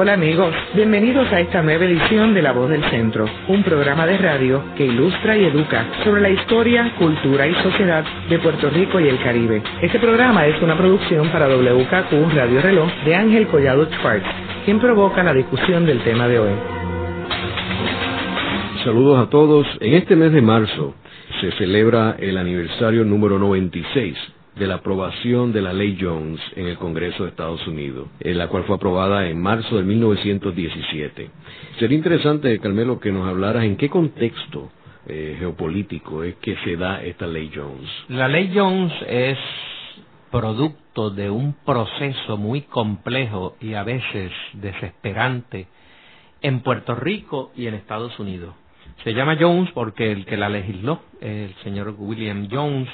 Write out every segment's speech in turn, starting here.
Hola amigos, bienvenidos a esta nueva edición de La Voz del Centro, un programa de radio que ilustra y educa sobre la historia, cultura y sociedad de Puerto Rico y el Caribe. Este programa es una producción para WKQ Radio Reloj de Ángel Collado Schwartz, quien provoca la discusión del tema de hoy. Saludos a todos. En este mes de marzo se celebra el aniversario número 96 de la aprobación de la ley Jones en el Congreso de Estados Unidos, en la cual fue aprobada en marzo de 1917. Sería interesante, Carmelo, que nos hablaras en qué contexto eh, geopolítico es que se da esta ley Jones. La ley Jones es producto de un proceso muy complejo y a veces desesperante en Puerto Rico y en Estados Unidos. Se llama Jones porque el que la legisló, el señor William Jones,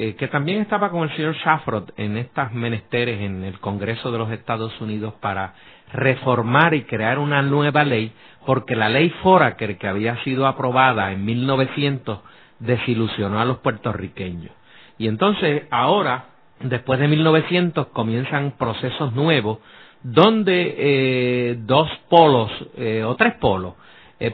eh, que también estaba con el señor Shafrod en estas menesteres en el Congreso de los Estados Unidos para reformar y crear una nueva ley, porque la ley Foraker que había sido aprobada en 1900 desilusionó a los puertorriqueños. Y entonces ahora, después de 1900, comienzan procesos nuevos donde eh, dos polos eh, o tres polos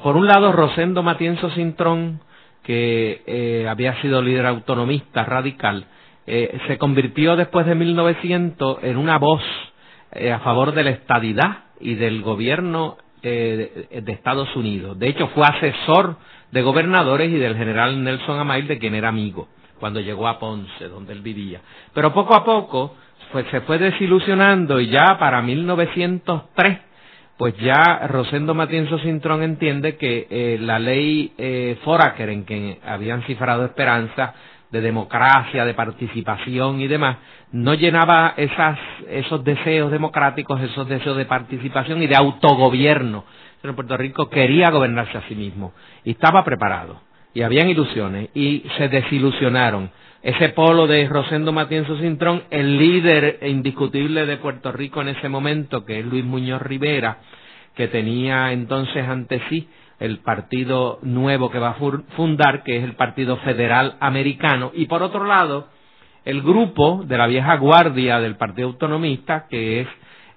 por un lado, Rosendo Matienzo Cintrón, que eh, había sido líder autonomista radical, eh, se convirtió después de 1900 en una voz a favor de la estadidad y del gobierno de, Estados Unidos. De hecho, fue asesor de gobernadores y del general Nelson Amail, de quien era amigo, cuando llegó a Ponce, donde él vivía. Pero poco a poco pues, se fue desilusionando y ya para 1903 pues ya Rosendo Matienzo Cintrón entiende que eh, la ley eh, Foraker, en que habían cifrado esperanza de democracia, de participación y demás, no llenaba esas, esos deseos democráticos, esos deseos de participación y de autogobierno. Pero Puerto Rico quería gobernarse a sí mismo y estaba preparado y habían ilusiones y se desilusionaron ese polo de Rosendo Matienzo Cintrón, el líder indiscutible de Puerto Rico en ese momento, que es Luis Muñoz Rivera, que tenía entonces ante sí el partido nuevo que va a fundar, que es el Partido Federal Americano, y por otro lado, el grupo de la vieja guardia del Partido Autonomista, que es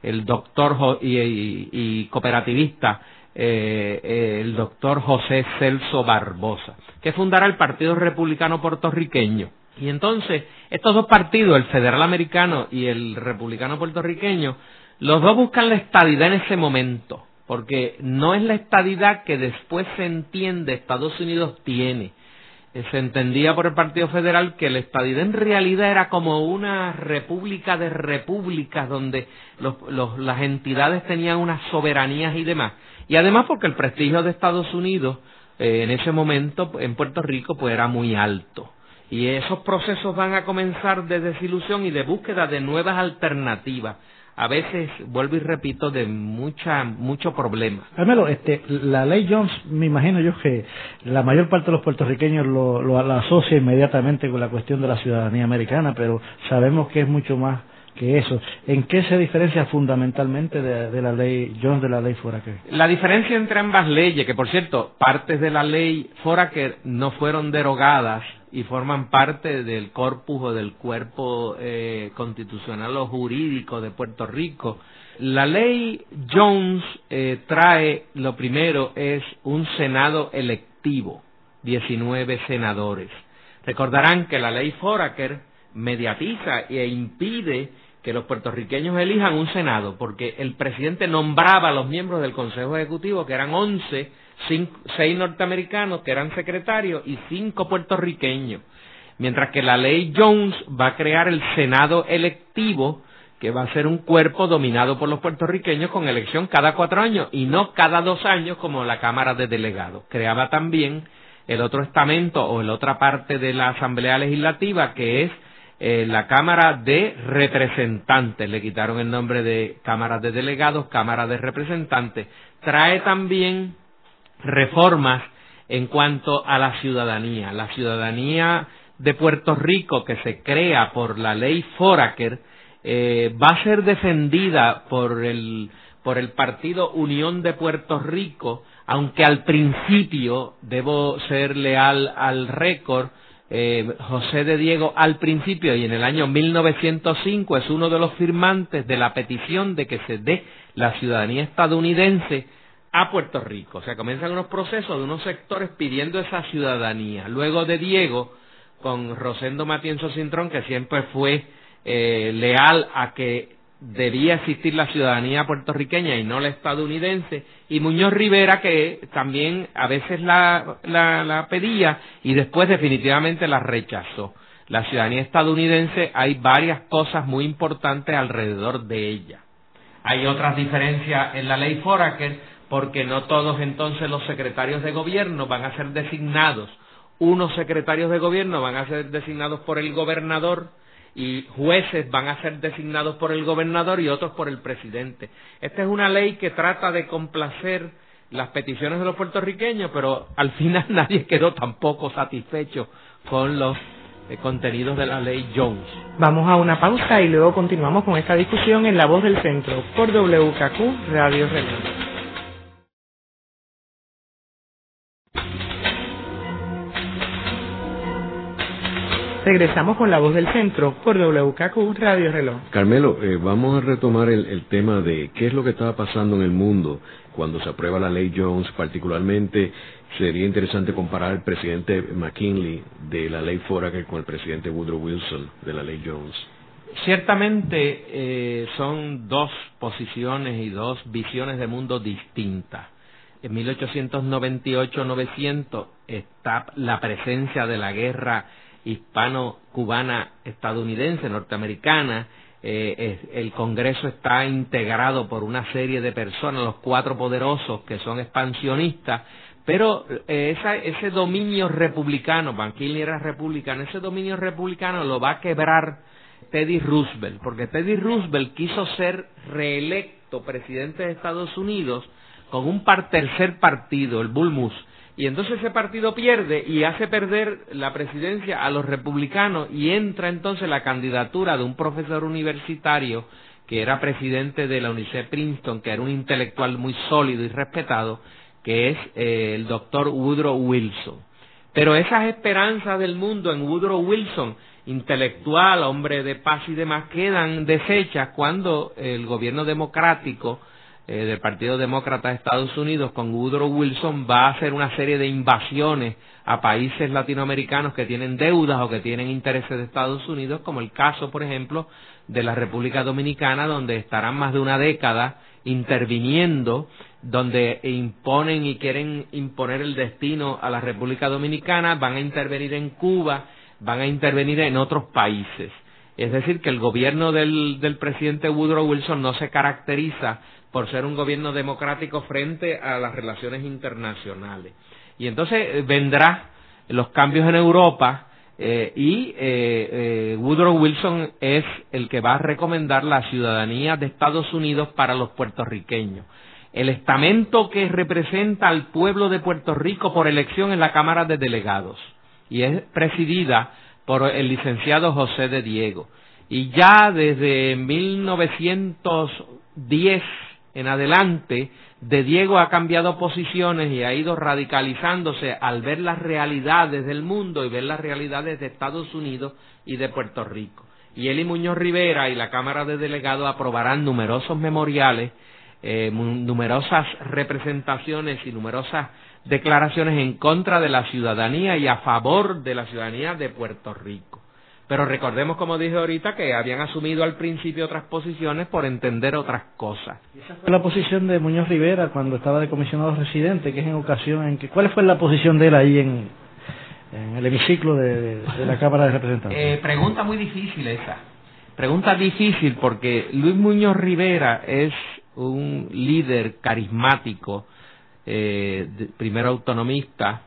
el doctor y, cooperativista, eh, eh, el doctor José Celso Barbosa, que fundará el Partido Republicano Puertorriqueño. Y entonces, estos dos partidos, el federal americano y el republicano puertorriqueño, los dos buscan la estadidad en ese momento, porque no es la estadidad que después se entiende Estados Unidos tiene. Eh, se entendía por el Partido Federal que la estadidad en realidad era como una república de repúblicas donde las entidades tenían unas soberanías y demás. Y además porque el prestigio de Estados Unidos eh, en ese momento en Puerto Rico pues era muy alto. Y esos procesos van a comenzar de desilusión y de búsqueda de nuevas alternativas. A veces, vuelvo y repito, de mucha, mucho problema. Carmelo, este, la ley Jones, me imagino yo que la mayor parte de los puertorriqueños lo, lo, asocia inmediatamente con la cuestión de la ciudadanía americana, pero sabemos que es mucho más que eso. ¿En qué se diferencia fundamentalmente de, la ley Jones de la ley Foraker? La diferencia entre ambas leyes, que por cierto, partes de la ley Foraker no fueron derogadas y forman parte del corpus o del cuerpo eh, constitucional o jurídico de Puerto Rico. La ley Jones eh, trae, lo primero es un Senado electivo, 19 senadores. Recordarán que la ley Foraker mediatiza e impide que los puertorriqueños elijan un Senado, porque el presidente nombraba a los miembros del Consejo Ejecutivo, que eran 11, seis norteamericanos que eran secretarios y cinco puertorriqueños. Mientras que la ley Jones va a crear el Senado electivo, que va a ser un cuerpo dominado por los puertorriqueños con elección cada cuatro años y no cada dos años como la Cámara de Delegados. Creaba también el otro estamento o la otra parte de la Asamblea Legislativa que es eh, la Cámara de Representantes. Le quitaron el nombre de Cámara de Delegados, Cámara de Representantes. Trae también reformas en cuanto a la ciudadanía. La ciudadanía de Puerto Rico que se crea por la ley Foraker eh, va a ser defendida por el, por el partido Unión de Puerto Rico, aunque al principio debo ser leal al récord, eh, José de Diego al principio y en el año 1905 es uno de los firmantes de la petición de que se dé la ciudadanía estadounidense a Puerto Rico. O sea, comienzan unos procesos de unos sectores pidiendo esa ciudadanía. Luego de Diego, con Rosendo Matienzo Cintrón, que siempre fue eh, leal a que debía existir la ciudadanía puertorriqueña y no la estadounidense, y Muñoz Rivera que también a veces la, la, pedía y después definitivamente la rechazó. La ciudadanía estadounidense hay varias cosas muy importantes alrededor de ella. Hay otras diferencias en la ley Foraker porque no todos entonces los secretarios de gobierno van a ser designados. Unos secretarios de gobierno van a ser designados por el gobernador y jueces van a ser designados por el gobernador y otros por el presidente. Esta es una ley que trata de complacer las peticiones de los puertorriqueños, pero al final nadie quedó tampoco satisfecho con los eh, contenidos de la ley Jones. Vamos a una pausa y luego continuamos con esta discusión en La Voz del Centro por WKQ Radio Reloj. Regresamos con la voz del centro por WKQ Radio Reloj. Carmelo, eh, vamos a retomar el, tema de qué es lo que estaba pasando en el mundo cuando se aprueba la ley Jones, particularmente sería interesante comparar al presidente McKinley de la ley Foraker con el presidente Woodrow Wilson de la ley Jones. Ciertamente eh, son dos posiciones y dos visiones de mundo distintas. En 1898-900 está la presencia de la guerra hispano-cubana estadounidense, norteamericana. Eh, el Congreso está integrado por una serie de personas, los cuatro poderosos que son expansionistas, pero eh, ese dominio republicano, Banquilli era republicano, ese dominio republicano lo va a quebrar Teddy Roosevelt, porque Teddy Roosevelt quiso ser reelecto presidente de Estados Unidos con un tercer partido, el Bulmus, y entonces ese partido pierde y hace perder la presidencia a los republicanos y entra entonces la candidatura de un profesor universitario que era presidente de la Universidad de Princeton, que era un intelectual muy sólido y respetado, que es eh, el doctor Woodrow Wilson. Pero esas esperanzas del mundo en Woodrow Wilson, intelectual, hombre de paz y demás, quedan deshechas cuando el gobierno democrático eh, del Partido Demócrata de Estados Unidos con Woodrow Wilson va a hacer una serie de invasiones a países latinoamericanos que tienen deudas o que tienen intereses de Estados Unidos, como el caso, por ejemplo, de la República Dominicana, donde estarán más de una década interviniendo, donde imponen y quieren imponer el destino a la República Dominicana, van a intervenir en Cuba, van a intervenir en otros países. Es decir, que el gobierno del, del presidente Woodrow Wilson no se caracteriza por ser un gobierno democrático frente a las relaciones internacionales. Y entonces eh, vendrá los cambios en Europa eh, y eh, Woodrow Wilson es el que va a recomendar la ciudadanía de Estados Unidos para los puertorriqueños. El estamento que representa al pueblo de Puerto Rico por elección en la Cámara de Delegados y es presidida por el licenciado José de Diego. Y ya desde 1910 en adelante, de Diego ha cambiado posiciones y ha ido radicalizándose al ver las realidades del mundo y ver las realidades de Estados Unidos y de Puerto Rico. Y él y Muñoz Rivera y la Cámara de Delegados aprobarán numerosos memoriales, eh, numerosas representaciones y numerosas declaraciones en contra de la ciudadanía y a favor de la ciudadanía de Puerto Rico. Pero recordemos, como dije ahorita, que habían asumido al principio otras posiciones por entender otras cosas. esa fue la posición de Muñoz Rivera cuando estaba de comisionado residente, que es en ocasión en que... ¿Cuál fue la posición de él ahí en, el hemiciclo de, la Cámara de Representantes? Eh, pregunta muy difícil esa. Pregunta difícil porque Luis Muñoz Rivera es un líder carismático, eh, primero autonomista,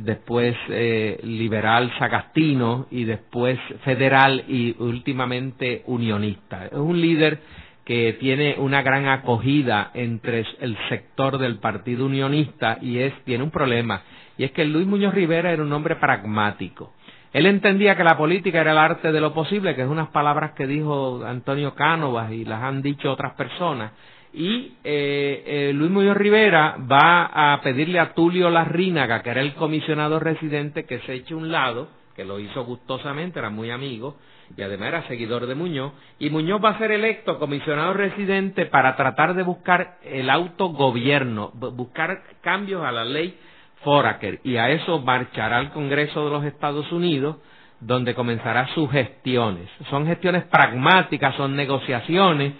después eh, liberal sagastino y después federal y últimamente unionista. Es un líder que tiene una gran acogida entre el sector del Partido Unionista y es tiene un problema y es que Luis Muñoz Rivera era un hombre pragmático. Él entendía que la política era el arte de lo posible, que es unas palabras que dijo Antonio Cánovas y las han dicho otras personas, y eh, eh, Luis Muñoz Rivera va a pedirle a Tulio Larrínaga, que era el comisionado residente, que se eche un lado, que lo hizo gustosamente, era muy amigo y además era seguidor de Muñoz, y Muñoz va a ser electo comisionado residente para tratar de buscar el autogobierno, buscar cambios a la ley Foraker, y a eso marchará al Congreso de los Estados Unidos, donde comenzará sus gestiones. Son gestiones pragmáticas, son negociaciones,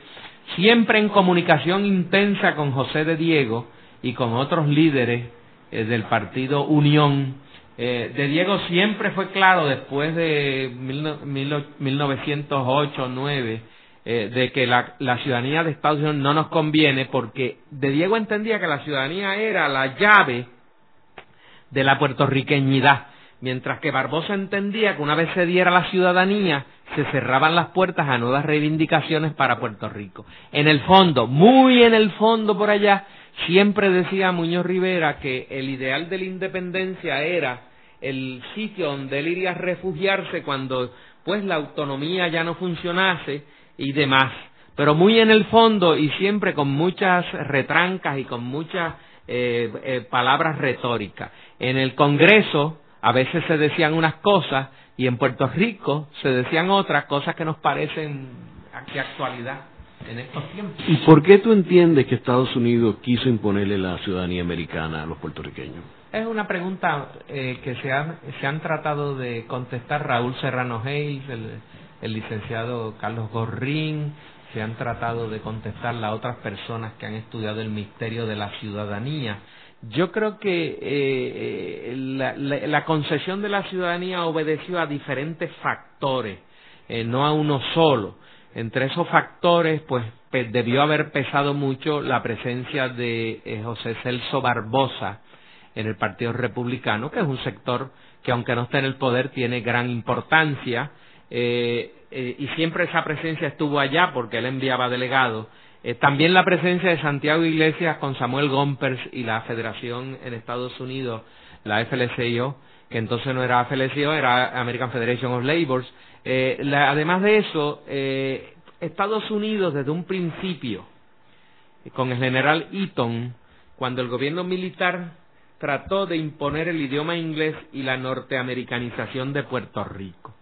siempre en comunicación intensa con José de Diego y con otros líderes eh, del partido Unión. Eh, de Diego siempre fue claro después de mil, mil, 1908 9 eh, de que la, la, ciudadanía de Estados Unidos no nos conviene porque de Diego entendía que la ciudadanía era la llave de la puertorriqueñidad mientras que Barbosa entendía que una vez se diera la ciudadanía, se cerraban las puertas a nuevas reivindicaciones para Puerto Rico. En el fondo, muy en el fondo por allá, siempre decía Muñoz Rivera que el ideal de la independencia era el sitio donde él iría a refugiarse cuando pues la autonomía ya no funcionase y demás. Pero muy en el fondo y siempre con muchas retrancas y con muchas eh, eh, palabras retóricas. En el Congreso, a veces se decían unas cosas y en Puerto Rico se decían otras cosas que nos parecen de actualidad en estos tiempos. ¿Y por qué tú entiendes que Estados Unidos quiso imponerle la ciudadanía americana a los puertorriqueños? Es una pregunta eh, que se, se, han tratado de contestar Raúl Serrano Hayes, el, el licenciado Carlos Gorrín, se han tratado de contestar a otras personas que han estudiado el misterio de la ciudadanía. Yo creo que eh, eh, la, concesión de la ciudadanía obedeció a diferentes factores, eh, no a uno solo. Entre esos factores, pues debió haber pesado mucho la presencia de José Celso Barbosa en el Partido Republicano, que es un sector que aunque no esté en el poder tiene gran importancia y siempre esa presencia estuvo allá porque él enviaba delegados eh, también la presencia de Santiago Iglesias con Samuel Gompers y la federación en Estados Unidos, la FLCIO, que entonces no era FLCIO, era American Federation of Labour. Eh, además de eso, eh, Estados Unidos desde un principio, con el general Eaton, cuando el gobierno militar trató de imponer el idioma inglés y la norteamericanización de Puerto Rico,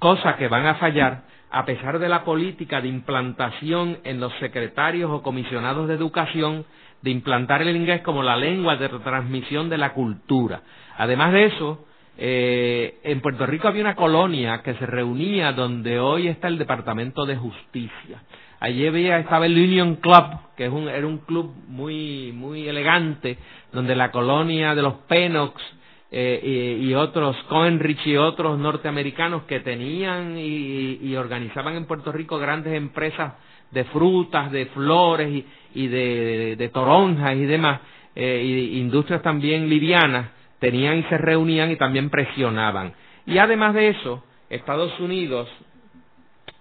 cosa que van a fallar a pesar de la política de implantación en los secretarios o comisionados de educación de implantar el inglés como la lengua de transmisión de la cultura. Además de eso, eh, en Puerto Rico había una colonia que se reunía donde hoy está el Departamento de Justicia. Allí había, estaba el Union Club, que es un, era un club muy, muy elegante, donde la colonia de los Penox eh, y, otros, Coenrich y otros norteamericanos que tenían y, organizaban en Puerto Rico grandes empresas de frutas, de flores y, de, toronjas y demás, eh, y industrias también livianas, tenían y se reunían y también presionaban. Y además de eso, Estados Unidos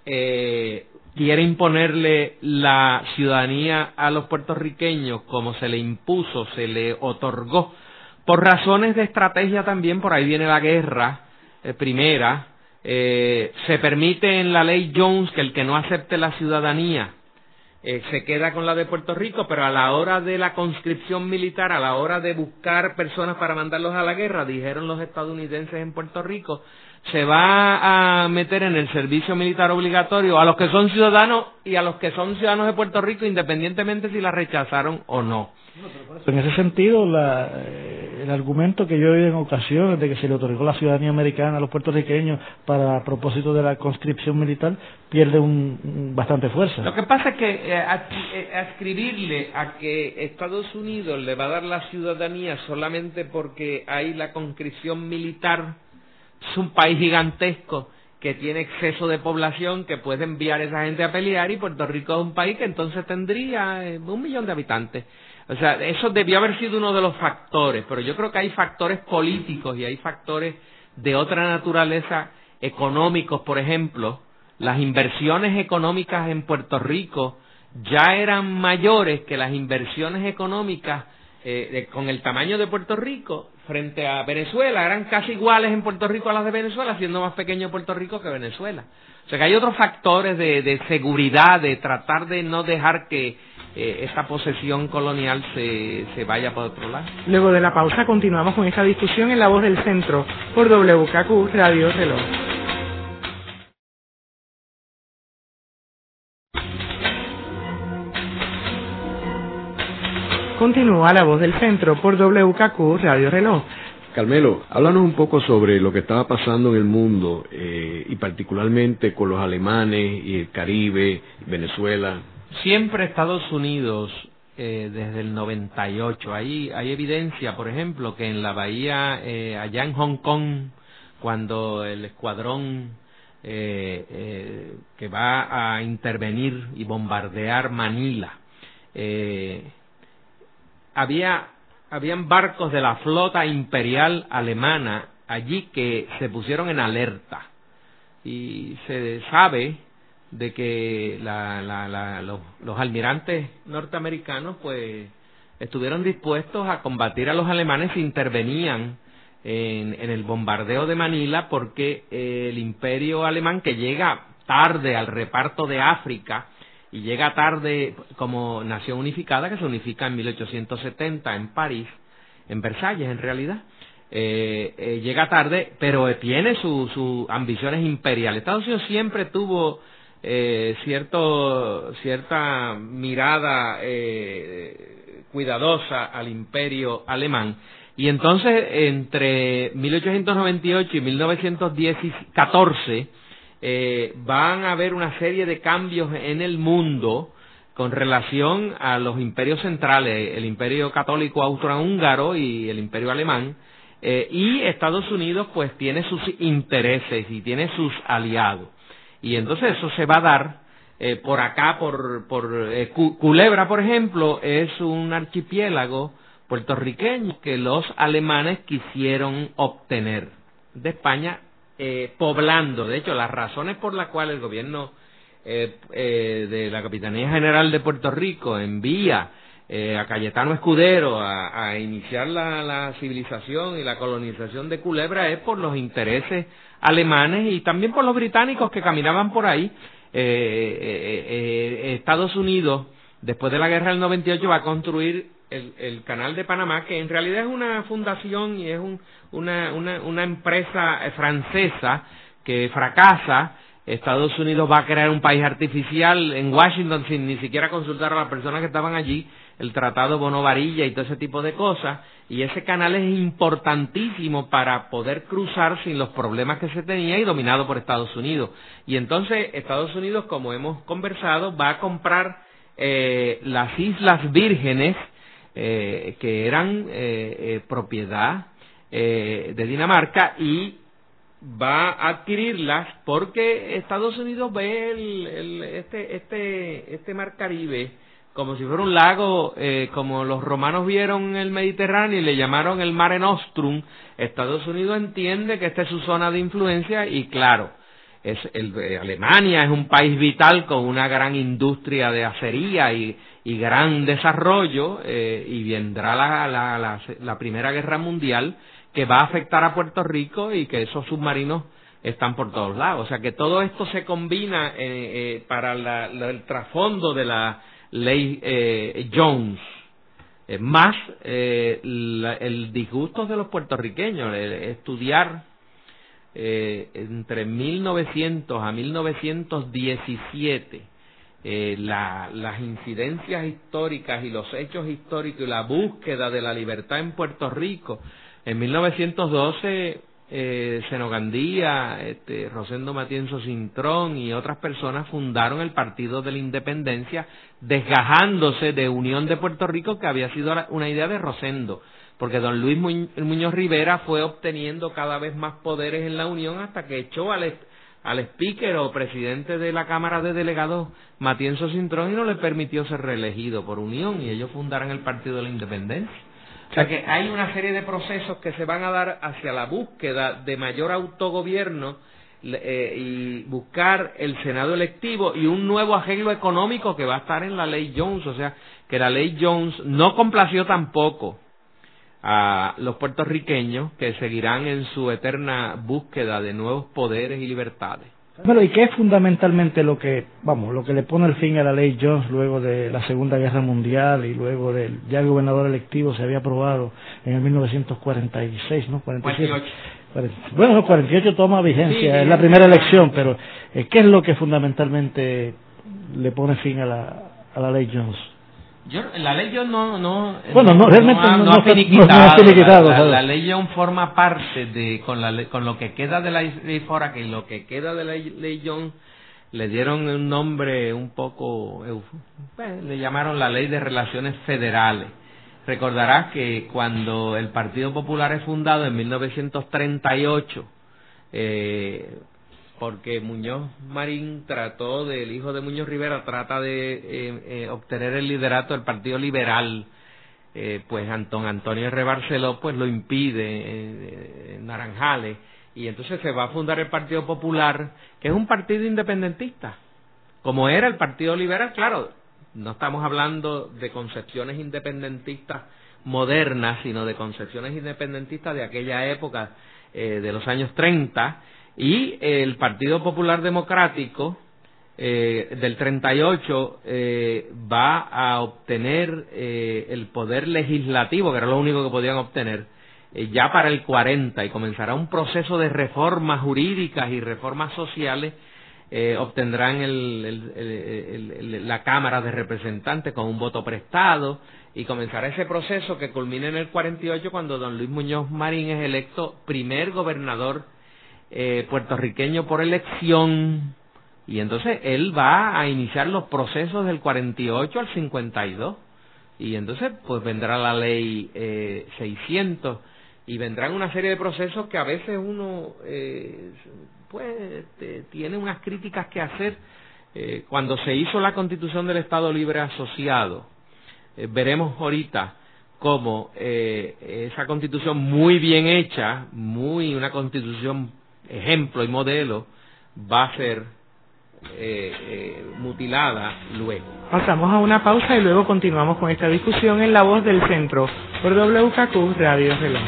eh, quiere imponerle la ciudadanía a los puertorriqueños como se le impuso, se le otorgó por razones de estrategia también, por ahí viene la guerra eh, primera, eh, se permite en la ley Jones que el que no acepte la ciudadanía eh, se queda con la de Puerto Rico, pero a la hora de la conscripción militar, a la hora de buscar personas para mandarlos a la guerra, dijeron los estadounidenses en Puerto Rico, se va a meter en el servicio militar obligatorio a los que son ciudadanos y a los que son ciudadanos de Puerto Rico, independientemente si la rechazaron o no. En ese sentido, eh, el argumento que yo he oído en ocasiones de que se le otorgó la ciudadanía americana a los puertorriqueños para propósito de la conscripción militar pierde un, bastante fuerza. Lo que pasa es que eh, eh, a que Estados Unidos le va a dar la ciudadanía solamente porque hay la conscripción militar, es un país gigantesco que tiene exceso de población que puede enviar a esa gente a pelear y Puerto Rico es un país que entonces tendría un millón de habitantes. O sea, eso debió haber sido uno de los factores, pero yo creo que hay factores políticos y hay factores de otra naturaleza económicos, por ejemplo, las inversiones económicas en Puerto Rico ya eran mayores que las inversiones económicas eh, con el tamaño de Puerto Rico frente a Venezuela, eran casi iguales en Puerto Rico a las de Venezuela, siendo más pequeño Puerto Rico que Venezuela. O sea que hay otros factores de seguridad, de tratar de no dejar que eh, esta posesión colonial se, se vaya por otro lado. Luego de la pausa continuamos con esta discusión en La Voz del Centro por WKQ Radio Reloj. Continúa La Voz del Centro por WKQ Radio Reloj. Carmelo, háblanos un poco sobre lo que estaba pasando en el mundo eh, y particularmente con los alemanes y el Caribe, Venezuela. Siempre Estados Unidos, eh, desde el 98, hay, hay evidencia, por ejemplo, que en la bahía, eh, allá en Hong Kong, cuando el escuadrón que va a intervenir y bombardear Manila, había habían barcos de la flota imperial alemana allí que se pusieron en alerta. Y se sabe de que los, almirantes norteamericanos pues estuvieron dispuestos a combatir a los alemanes si intervenían en, en el bombardeo de Manila porque el imperio alemán que llega tarde al reparto de África y llega tarde como nación unificada, que se unifica en 1870 en París, en Versalles en realidad. Eh, eh, llega tarde, pero tiene sus su ambiciones imperiales. Estados Unidos siempre tuvo eh, cierto, cierta mirada eh, cuidadosa al imperio alemán. Y entonces, entre 1898 y 1914, eh, van a haber una serie de cambios en el mundo con relación a los imperios centrales, el imperio católico austrohúngaro y el imperio alemán, eh, y Estados Unidos pues tiene sus intereses y tiene sus aliados. Y entonces eso se va a dar eh, por acá, por, por eh, Culebra, por ejemplo, es un archipiélago puertorriqueño que los alemanes quisieron obtener de España eh, poblando. De hecho, las razones por las cuales el gobierno eh, eh, de la Capitanía General de Puerto Rico envía a Cayetano Escudero a, iniciar la, civilización y la colonización de Culebra es por los intereses alemanes y también por los británicos que caminaban por ahí. Estados Unidos, después de la guerra del 98, va a construir el, el, canal de Panamá, que en realidad es una fundación y es un, una, una, una empresa eh, francesa que fracasa, Estados Unidos va a crear un país artificial en Washington sin ni siquiera consultar a las personas que estaban allí, el Tratado Bono Varilla y todo ese tipo de cosas, y ese canal es importantísimo para poder cruzar sin los problemas que se tenía y dominado por Estados Unidos. Y entonces Estados Unidos, como hemos conversado, va a comprar eh, las Islas Vírgenes, eh, que eran eh, propiedad eh, de Dinamarca y va a adquirirlas porque Estados Unidos ve el, este, este, este mar Caribe como si fuera un lago, eh, como los romanos vieron el Mediterráneo y le llamaron el Mare Nostrum, Estados Unidos entiende que esta es su zona de influencia y claro, es el, eh, Alemania es un país vital con una gran industria de acería y, y gran desarrollo eh, y vendrá la, la, la, la Primera Guerra Mundial que va a afectar a Puerto Rico y que esos submarinos están por todos lados. O sea que todo esto se combina eh, eh, para el trasfondo de la ley eh, Jones, más el disgusto de los puertorriqueños, estudiar entre 1900 a 1917 las incidencias históricas y los hechos históricos y la búsqueda de la libertad en Puerto Rico en 1912, eh, Senogandía, este, Rosendo Matienzo Cintrón y otras personas fundaron el Partido de la Independencia, desgajándose de Unión de Puerto Rico, que había sido una idea de Rosendo, porque don Luis Muñoz Rivera fue obteniendo cada vez más poderes en la Unión hasta que echó al, al speaker o presidente de la Cámara de Delegados, Matienzo Cintrón, y no le permitió ser reelegido por Unión, y ellos fundaron el Partido de la Independencia. O sea que hay una serie de procesos que se van a dar hacia la búsqueda de mayor autogobierno eh, y buscar el Senado electivo y un nuevo arreglo económico que va a estar en la ley Jones. O sea, que la ley Jones no complació tampoco a los puertorriqueños que seguirán en su eterna búsqueda de nuevos poderes y libertades. Bueno, ¿y qué es fundamentalmente lo que, vamos, lo que le pone el fin a la ley Jones luego de la Segunda Guerra Mundial y luego del ya el gobernador electivo se había aprobado en el 1946, ¿no? 47. 48. Bueno, no, 48 toma vigencia, es la primera elección, pero eh, ¿qué es lo que fundamentalmente le pone fin a la, a la ley Jones? Yo, la ley Jones no, no, bueno, no, realmente no, no, finiquitado. La, la, ley Jones forma parte de, con, la, con lo que queda de la ley Fora, que lo que queda de la ley Jones le dieron un nombre un poco, pues, le llamaron la ley de relaciones federales. Recordarás que cuando el Partido Popular es fundado en 1938, eh, porque Muñoz Marín trató del hijo de Muñoz Rivera trata de eh, eh, obtener el liderato del Partido Liberal. Eh, pues Antón Antonio Rebarceló pues lo impide en Naranjales. Y entonces se va a fundar el Partido Popular que es un partido independentista. Como era el Partido Liberal claro no estamos hablando de concepciones independentistas modernas sino de concepciones independentistas de aquella época de los años 30 y el Partido Popular Democrático eh, del 38 eh, va a obtener eh, el poder legislativo, que era lo único que podían obtener, eh, ya para el 40 y comenzará un proceso de reformas jurídicas y reformas sociales. Eh, obtendrán el, el, la Cámara de Representantes con un voto prestado y comenzará ese proceso que culmina en el 48 cuando don Luis Muñoz Marín es electo primer gobernador eh, puertorriqueño por elección. Y entonces él va a iniciar los procesos del 48 al 52 y entonces pues vendrá la ley eh, 600 y vendrán una serie de procesos que a veces uno eh, pues tiene unas críticas que hacer. Eh, cuando se hizo la constitución del Estado Libre Asociado eh, veremos ahorita cómo eh, esa constitución muy bien hecha muy una constitución ejemplo y modelo va a ser eh, eh, mutilada luego. Pasamos a una pausa y luego continuamos con esta discusión en La Voz del Centro por WKQ Radio Reloj.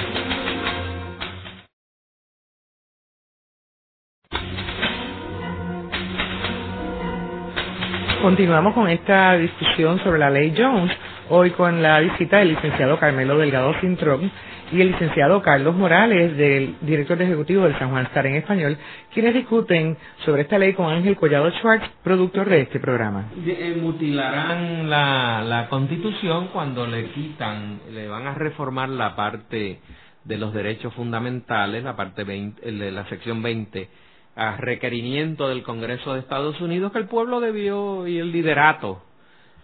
Continuamos con esta discusión sobre la ley Jones, hoy con la visita del licenciado Carmelo Delgado Cintrón, y el licenciado Carlos Morales, del director ejecutivo del San Juan Star en español, quienes discuten sobre esta ley con Ángel Collado Schwartz, productor de este programa. Eh, mutilarán la, constitución cuando le quitan, le van a reformar la parte de los derechos fundamentales, la parte 20, de la sección 20, a requerimiento del Congreso de Estados Unidos que el pueblo debió y el liderato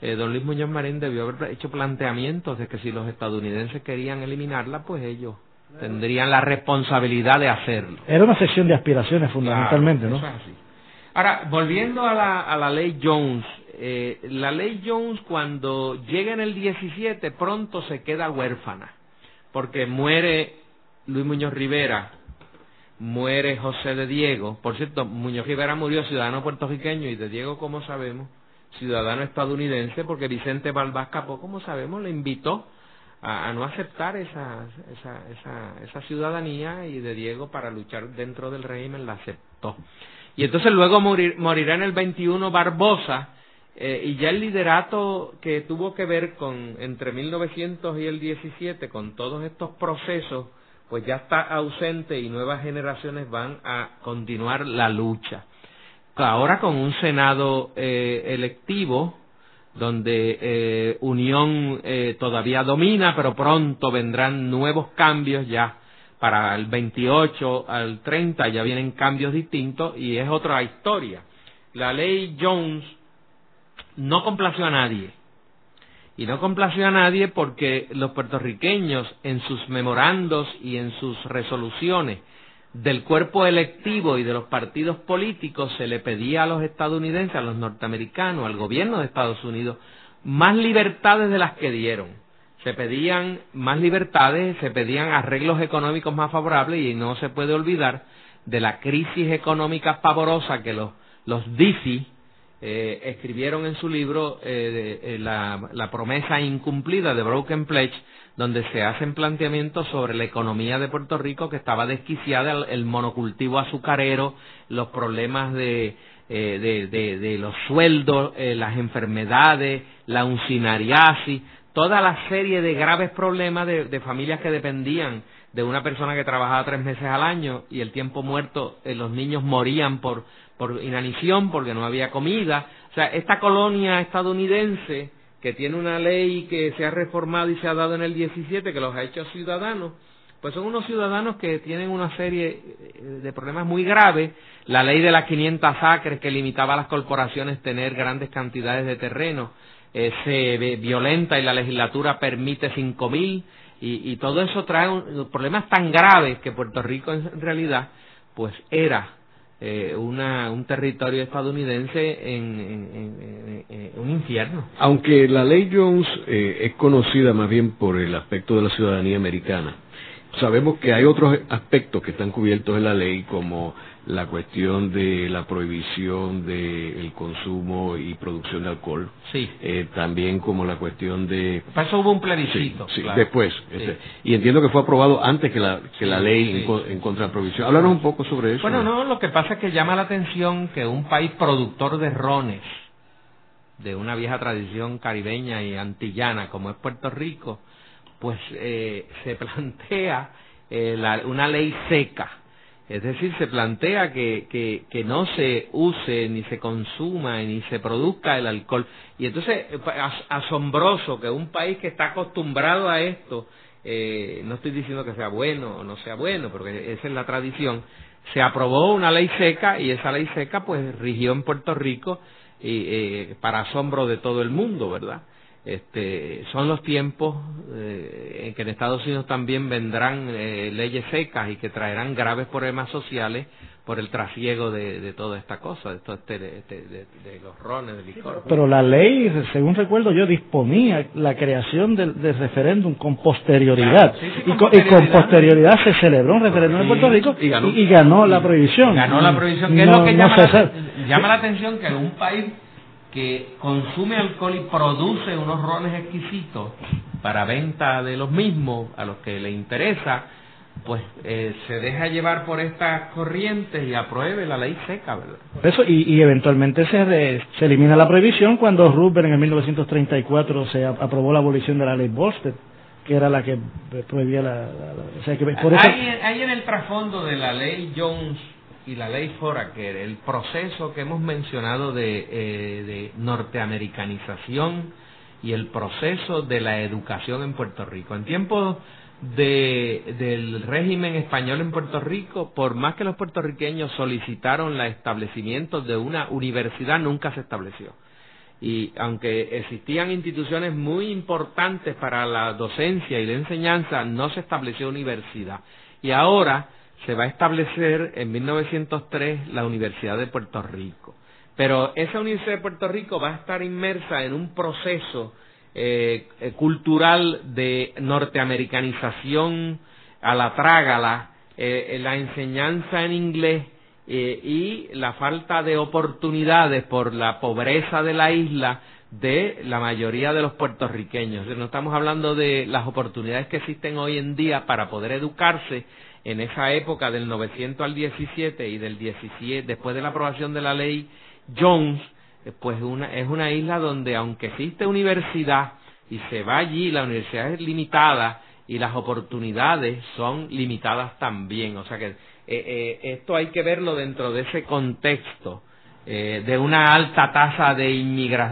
eh, don Luis Muñoz Marín debió haber hecho planteamientos de que si los estadounidenses querían eliminarla, pues ellos tendrían la responsabilidad de hacerlo. Era una sección de aspiraciones fundamentalmente, ¿no? Ahora, volviendo a la, a la ley Jones, eh, la ley Jones cuando llega en el 17 pronto se queda huérfana, porque muere Luis Muñoz Rivera, muere José de Diego, por cierto, Muñoz Rivera murió ciudadano puertorriqueño y de Diego, como sabemos, ciudadano estadounidense, porque Vicente Balbás Capó, como sabemos, le invitó a, no aceptar esa, esa, esa, esa, ciudadanía y de Diego para luchar dentro del régimen la aceptó. Y entonces luego morir, morirá en el 21 Barbosa, eh, y ya el liderato que tuvo que ver con entre 1900 y el 17 con todos estos procesos, pues ya está ausente y nuevas generaciones van a continuar la lucha ahora con un Senado eh, electivo, donde eh, Unión eh, todavía domina, pero pronto vendrán nuevos cambios ya para el 28 al 30 ya vienen cambios distintos y es otra historia. La ley Jones no complació a nadie. Y no complació a nadie porque los puertorriqueños en sus memorandos y en sus resoluciones del cuerpo electivo y de los partidos políticos se le pedía a los estadounidenses, a los norteamericanos, al gobierno de Estados Unidos, más libertades de las que dieron. Se pedían más libertades, se pedían arreglos económicos más favorables y no se puede olvidar de la crisis económica pavorosa que los, los eh, escribieron en su libro eh, la, la, promesa incumplida de Broken Pledge, donde se hacen planteamientos sobre la economía de Puerto Rico que estaba desquiciada, el, monocultivo azucarero, los problemas de, de, de, los sueldos, las enfermedades, la uncinariasis, toda la serie de graves problemas de, familias que dependían de una persona que trabajaba tres meses al año y el tiempo muerto, eh, los niños morían por, por inanición porque no había comida. O sea, esta colonia estadounidense que tiene una ley que se ha reformado y se ha dado en el 17, que los ha hecho ciudadanos, pues son unos ciudadanos que tienen una serie eh, de problemas muy graves. La ley de las 500 acres que limitaba a las corporaciones tener grandes cantidades de terreno eh, se violenta y la legislatura permite cinco mil y, y, todo eso trae problemas tan graves que Puerto Rico en realidad pues era eh, una, un territorio estadounidense en, un infierno. Aunque la ley Jones eh, es conocida más bien por el aspecto de la ciudadanía americana, sabemos que hay otros aspectos que están cubiertos en la ley como la cuestión de la prohibición del consumo y producción de alcohol. Sí. Eh, también como la cuestión de... Eso hubo un plebiscito. Sí, después. Este, y entiendo que fue aprobado antes que la, que la ley en, contra de la prohibición. Háblanos un poco sobre eso. Bueno, no, lo que pasa es que llama la atención que un país productor de rones, de una vieja tradición caribeña y antillana como es Puerto Rico, pues eh, se plantea eh, una ley seca es decir, se plantea que, que, que, no se use, ni se consuma, ni se produzca el alcohol. Y entonces, eh, asombroso que un país que está acostumbrado a esto, eh, no estoy diciendo que sea bueno o no sea bueno, porque esa es la tradición, se aprobó una ley seca y esa ley seca pues rigió en Puerto Rico y, eh, para asombro de todo el mundo, ¿verdad? Este, son los tiempos eh, en que en Estados Unidos también vendrán eh, leyes secas y que traerán graves problemas sociales por el trasiego de, de toda esta cosa, de, todo este, de, los rones, de licor. Pero la ley, según recuerdo yo, disponía la creación del, referéndum con posterioridad. y, con, posterioridad se celebró un referéndum en Puerto Rico y ganó, la prohibición. Ganó la prohibición, que es lo que llama, la, llama la atención que un país que consume alcohol y produce unos rones exquisitos para venta de los mismos a los que le interesa, pues eh, se deja llevar por estas corrientes y apruebe la ley seca, ¿verdad? Eso, y, eventualmente se, se elimina la prohibición cuando Rupert en el 1934 se aprobó la abolición de la ley Bolster que era la que prohibía la... hay en el trasfondo de la ley Jones y la ley Foraker, el proceso que hemos mencionado de, eh, de norteamericanización y el proceso de la educación en Puerto Rico. En tiempos de, del régimen español en Puerto Rico, por más que los puertorriqueños solicitaron el establecimiento de una universidad, nunca se estableció. Y aunque existían instituciones muy importantes para la docencia y la enseñanza, no se estableció universidad. Y ahora se va a establecer en 1903 la Universidad de Puerto Rico. Pero esa Universidad de Puerto Rico va a estar inmersa en un proceso eh, eh, cultural de norteamericanización a la trágala, eh, la enseñanza en inglés y la falta de oportunidades por la pobreza de la isla de la mayoría de los puertorriqueños. No estamos hablando de las oportunidades que existen hoy en día para poder educarse, en esa época del 900 al 17 y del 17 después de la aprobación de la ley Jones, eh, pues una, es una isla donde aunque existe universidad y se va allí, la universidad es limitada y las oportunidades son limitadas también. O sea que eh, eh, esto hay que verlo dentro de ese contexto de una alta tasa de,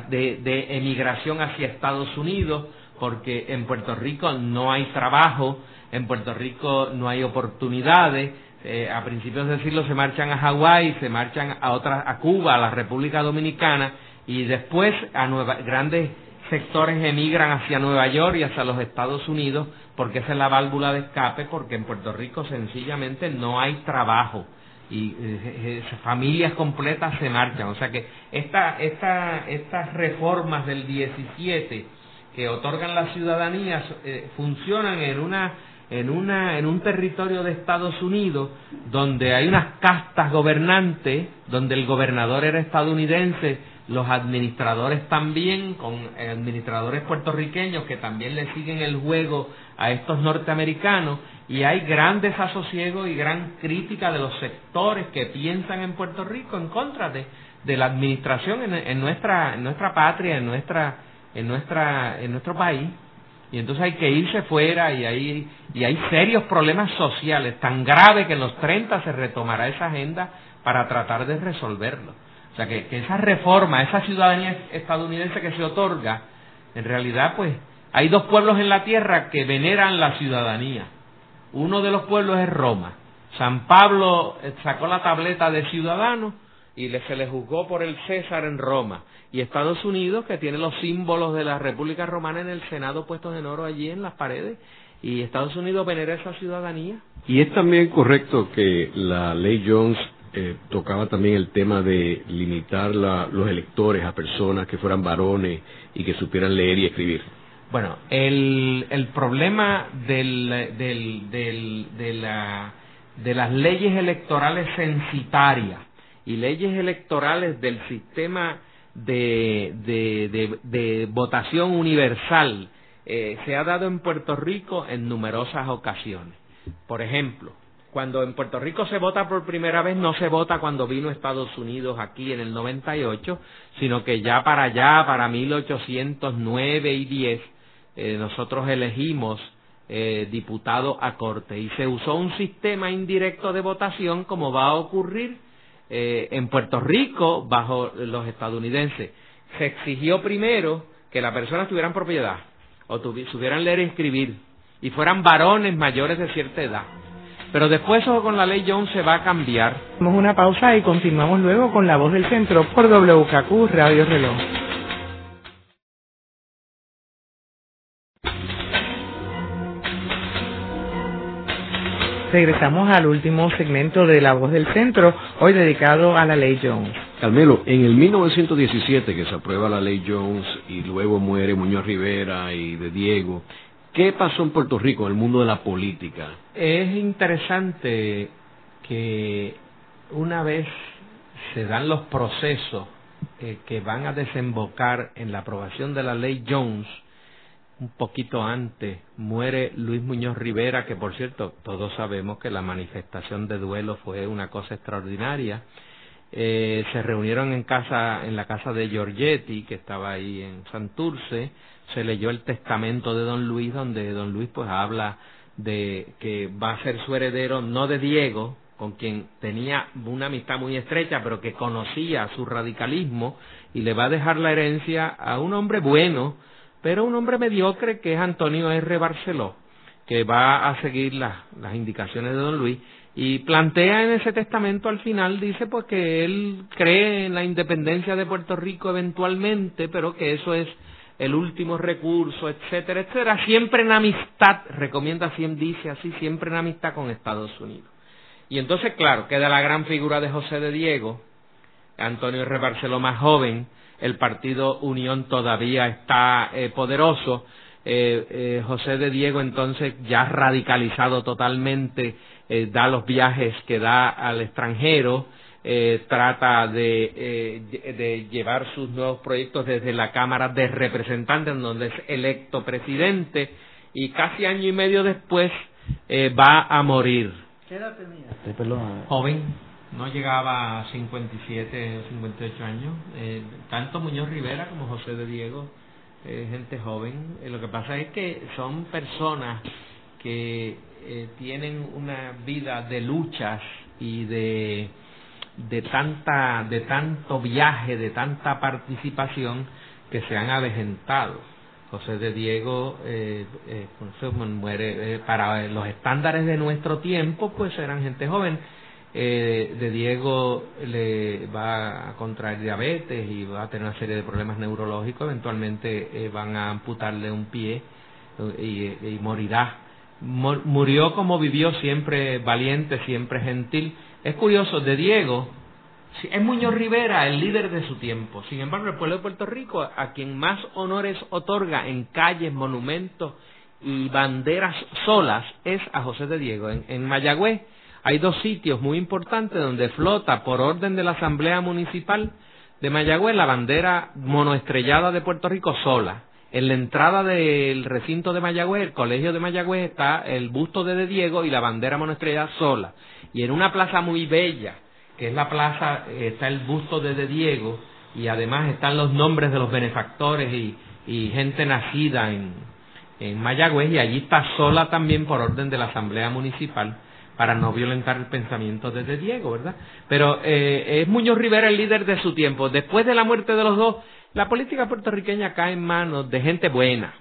de, de emigración hacia Estados Unidos, porque en Puerto Rico no hay trabajo, en Puerto Rico no hay oportunidades, eh, a principios del siglo se marchan a Hawái, se marchan a otras, a Cuba, a la República Dominicana y después a nueva, grandes sectores emigran hacia Nueva York y hacia los Estados Unidos porque esa es la válvula de escape porque en Puerto Rico sencillamente no hay trabajo y eh, eh, familias completas se marchan. O sea que esta, esta, estas reformas del 17 que otorgan la ciudadanía funcionan en una en, una, en un territorio de Estados Unidos donde hay unas castas gobernantes, donde el gobernador era estadounidense, los administradores también, con administradores puertorriqueños que también le siguen el juego a estos norteamericanos y hay gran desasosiego y gran crítica de los sectores que piensan en Puerto Rico en contra de, de la administración en, nuestra en nuestra patria, en nuestra en nuestra en nuestro país y entonces hay que irse fuera y hay y hay serios problemas sociales tan graves que en los 30 se retomará esa agenda para tratar de resolverlo. O sea, que, que esa reforma, esa ciudadanía estadounidense que se otorga, en realidad, pues, hay dos pueblos en la tierra que veneran la ciudadanía. Uno de los pueblos es Roma. San Pablo eh, sacó la tableta de ciudadano y le, se le juzgó por el César en Roma. Y Estados Unidos, que tiene los símbolos de la República Romana en el Senado puestos en oro allí en las paredes, y Estados Unidos venera esa ciudadanía. Y es también correcto que la ley Jones eh, tocaba también el tema de limitar la, los electores a personas que fueran varones y que supieran leer y escribir. Bueno, el, el problema del, del, del, de, la, de las leyes electorales censitarias y leyes electorales del sistema de, de, votación universal eh, se ha dado en Puerto Rico en numerosas ocasiones. Por ejemplo, cuando en Puerto Rico se vota por primera vez, no se vota cuando vino Estados Unidos aquí en el 98, sino que ya para allá, para 1809 y 10, eh, nosotros elegimos eh, diputado a corte y se usó un sistema indirecto de votación como va a ocurrir eh, en Puerto Rico bajo los estadounidenses. Se exigió primero que las personas tuvieran propiedad o tuvieran leer y escribir y fueran varones mayores de cierta edad pero después eso con la ley Jones se va a cambiar. Hacemos una pausa y continuamos luego con La Voz del Centro por WKQ Radio Reloj. Regresamos al último segmento de La Voz del Centro, hoy dedicado a la ley Jones. Carmelo, en el 1917 que se aprueba la ley Jones y luego muere Muñoz Rivera y de Diego, ¿Qué pasó en Puerto Rico, en el mundo de la política? Es interesante que una vez se dan los procesos eh, que van a desembocar en la aprobación de la ley Jones, un poquito antes muere Luis Muñoz Rivera, que por cierto todos sabemos que la manifestación de duelo fue una cosa extraordinaria. Eh, se reunieron en casa, en la casa de Giorgetti, que estaba ahí en Santurce, se leyó el testamento de don Luis, donde don Luis pues habla de que va a ser su heredero, no de Diego, con quien tenía una amistad muy estrecha, pero que conocía su radicalismo, y le va a dejar la herencia a un hombre bueno, pero un hombre mediocre que es Antonio R. Barceló, que va a seguir las, indicaciones de don Luis, y plantea en ese testamento al final, dice pues que él cree en la independencia de Puerto Rico eventualmente, pero que eso es el último recurso, etcétera, etcétera, siempre en amistad, recomienda dice así, siempre en amistad con Estados Unidos. Y entonces, claro, queda la gran figura de José de Diego, Antonio R. Barceló más joven, el partido Unión todavía está eh, poderoso, eh, eh, José de Diego entonces ya radicalizado totalmente, da los viajes que da al extranjero, eh, trata de, eh, de llevar sus nuevos proyectos desde la Cámara de Representantes, donde es electo presidente, y casi año y medio después eh, va a morir. ¿Qué edad tenía? Joven, no llegaba a 57 o 58 años. Eh, tanto Muñoz Rivera como José de Diego, eh, gente joven. Eh, lo que pasa es que son personas que eh, tienen una vida de luchas y de de tanta de tanto viaje, de tanta participación que se han avejentado. José de Diego eh, eh, muere eh, para los estándares de nuestro tiempo, pues eran gente joven. Eh, de Diego le va a contraer diabetes y va a tener una serie de problemas neurológicos. Eventualmente eh, van a amputarle un pie y, y morirá. murió como vivió, siempre valiente, siempre gentil es curioso, de Diego, es Muñoz Rivera el líder de su tiempo. Sin embargo, el pueblo de Puerto Rico, a quien más honores otorga en calles, monumentos y banderas solas, es a José de Diego. En, en Mayagüez hay dos sitios muy importantes donde flota, por orden de la Asamblea Municipal, de Mayagüez la bandera monoestrellada de Puerto Rico sola. En la entrada del recinto de Mayagüez, el colegio de Mayagüez, está el busto de, de Diego y la bandera monoestrellada sola. Y en una plaza muy bella, que es la plaza, está el busto de, de Diego y además están los nombres de los benefactores y, gente nacida en Mayagüez y allí está sola también por orden de la Asamblea Municipal para no violentar el pensamiento de Diego, ¿verdad? Pero eh, es Muñoz Rivera el líder de su tiempo. Después de la muerte de los dos, la política puertorriqueña cae en manos de gente buena,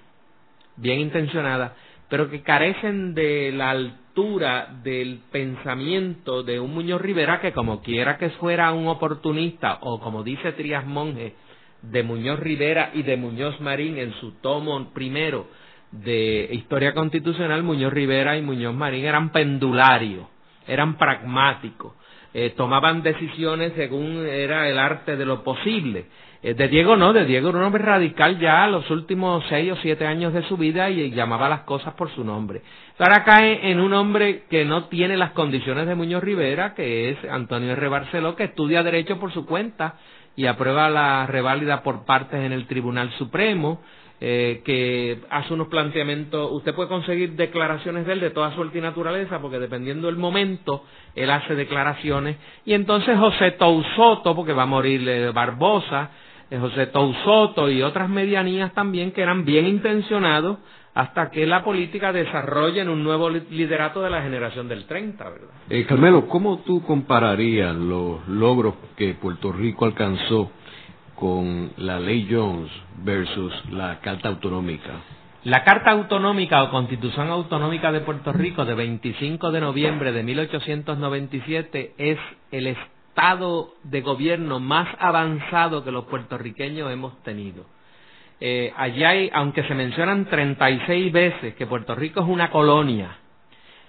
bien intencionada, pero que carecen de la altura del pensamiento de un Muñoz Rivera que como quiera que fuera un oportunista, o como dice Trías Monge, de Muñoz Rivera y de Muñoz Marín en su tomo primero, de historia constitucional, Muñoz Rivera y Muñoz Marín eran pendularios, eran pragmáticos, eh, tomaban decisiones según era el arte de lo posible. Eh, de Diego no, de Diego era un hombre radical ya los últimos seis o siete años de su vida y llamaba las cosas por su nombre. Ahora cae en un hombre que no tiene las condiciones de Muñoz Rivera, que es Antonio R. Barceló, que estudia Derecho por su cuenta y aprueba la reválida por partes en el Tribunal Supremo, eh, que hace unos planteamientos, usted puede conseguir declaraciones de él de toda suerte y naturaleza, porque dependiendo del momento, él hace declaraciones, y entonces José Tousoto, porque va a morir eh, Barbosa, eh, José Tousoto y otras medianías también que eran bien intencionados hasta que la política desarrolle en un nuevo liderato de la generación del 30, ¿verdad? Eh, Carmelo, ¿cómo tú compararías los logros que Puerto Rico alcanzó con la ley Jones versus la Carta Autonómica. La Carta Autonómica o Constitución Autonómica de Puerto Rico de 25 de noviembre de 1897 es el estado de gobierno más avanzado que los puertorriqueños hemos tenido. Eh, allá hay, aunque se mencionan 36 veces que Puerto Rico es una colonia,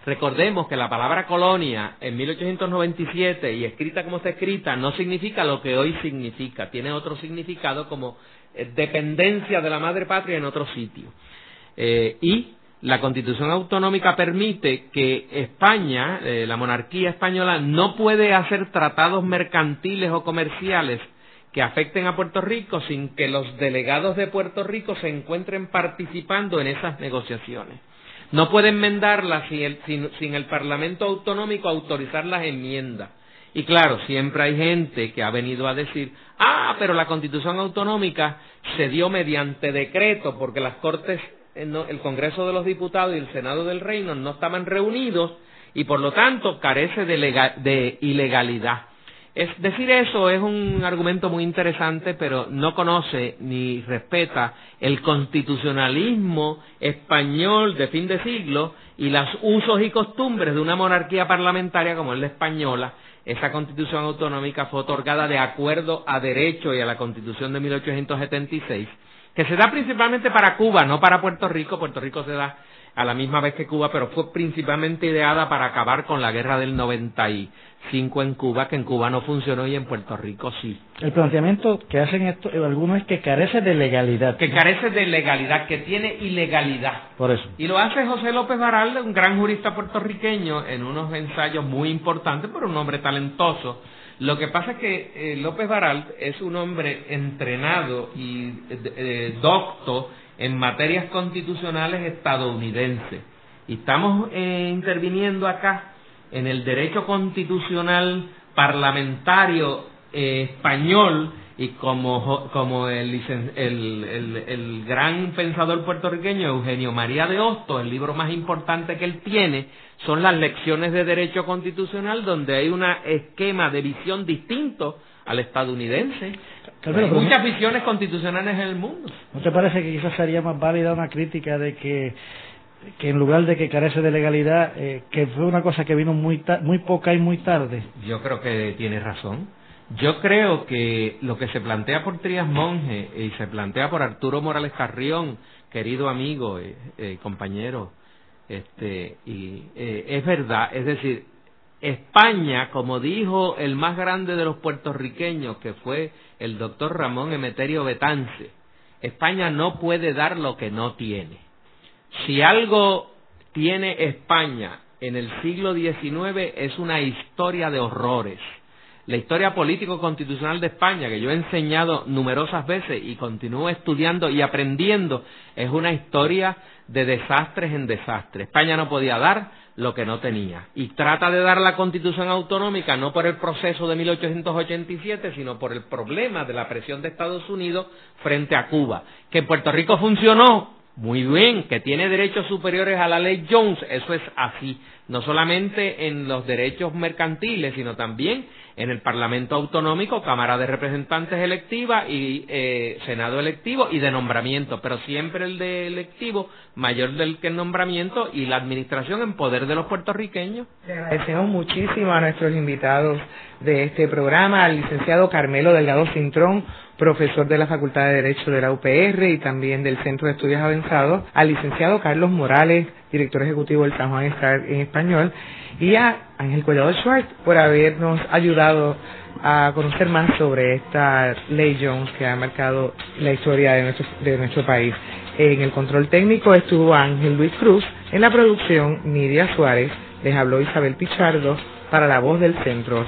Recordemos que la palabra colonia en 1897 y escrita como está escrita no significa lo que hoy significa, tiene otro significado como eh, dependencia de la madre patria en otro sitio. Eh, y la constitución autonómica permite que España, eh, la monarquía española, no puede hacer tratados mercantiles o comerciales que afecten a Puerto Rico sin que los delegados de Puerto Rico se encuentren participando en esas negociaciones. No puede enmendarla sin el, Parlamento autonómico autorizar las enmiendas. Y claro, siempre hay gente que ha venido a decir, ah, pero la constitución autonómica se dio mediante decreto porque las Cortes, eh, el Congreso de los Diputados y el Senado del Reino no estaban reunidos y por lo tanto carece de ilegalidad. Es decir eso es un argumento muy interesante, pero no conoce ni respeta el constitucionalismo español de fin de siglo y los usos y costumbres de una monarquía parlamentaria como es la española. Esa constitución autonómica fue otorgada de acuerdo a derecho y a la constitución de 1876, que se da principalmente para Cuba, no para Puerto Rico. Puerto Rico se da a la misma vez que Cuba, pero fue principalmente ideada para acabar con la guerra del 95 en Cuba, que en Cuba no funcionó y en Puerto Rico sí. El planteamiento que hacen esto, eh, algunos es que carece de legalidad. Que carece de legalidad, que tiene ilegalidad. Por eso. Y lo hace José López Baral, un gran jurista puertorriqueño, en unos ensayos muy importantes, pero un hombre talentoso. Lo que pasa es que eh, López Baral es un hombre entrenado y eh, docto en materias constitucionales estadounidenses. Y estamos eh, interviniendo acá en el derecho constitucional parlamentario eh, español y como, como el, el, el, gran pensador puertorriqueño Eugenio María de Hosto, el libro más importante que él tiene, son las lecciones de derecho constitucional donde hay un esquema de visión distinto al estadounidense. Hay muchas visiones constitucionales en el mundo. ¿No te parece que quizás sería más válida una crítica de que, que en lugar de que carece de legalidad, eh, que fue una cosa que vino muy, muy poca y muy tarde? Yo creo que tiene razón. Yo creo que lo que se plantea por Trias Monge y se plantea por Arturo Morales Carrión, querido amigo eh, eh, compañero, este, y es verdad, es decir, España, como dijo el más grande de los puertorriqueños, que fue el doctor Ramón Emeterio Betance, España no puede dar lo que no tiene. Si algo tiene España en el siglo XIX es una historia de horrores. la historia político-constitucional de España, que yo he enseñado numerosas veces y continúo estudiando y aprendiendo, es una historia de desastres en desastres. España no podía dar lo que no tenía. Y trata de dar la constitución autonómica no por el proceso de 1887, sino por el problema de la presión de Estados Unidos frente a Cuba. Que en Puerto Rico funcionó muy bien, que tiene derechos superiores a la ley Jones, eso es así, no solamente en los derechos mercantiles, sino también en el Parlamento Autonómico, Cámara de Representantes electiva y eh, Senado electivo y de nombramiento, pero siempre el de electivo mayor del que el nombramiento y la administración en poder de los puertorriqueños. Le agradecemos muchísimo a nuestros invitados de este programa, al licenciado Carmelo Delgado Cintrón, profesor de la Facultad de Derecho de la UPR y también del Centro de Estudios Avanzados, al licenciado Carlos Morales, director ejecutivo del San Juan Star en español, y a Ángel Collado Schwartz por habernos ayudado a conocer más sobre esta ley Jones que ha marcado la historia de nuestro, de nuestro país. En el control técnico estuvo Ángel Luis Cruz, en la producción Nidia Suárez, les habló Isabel Pichardo para la voz del centro.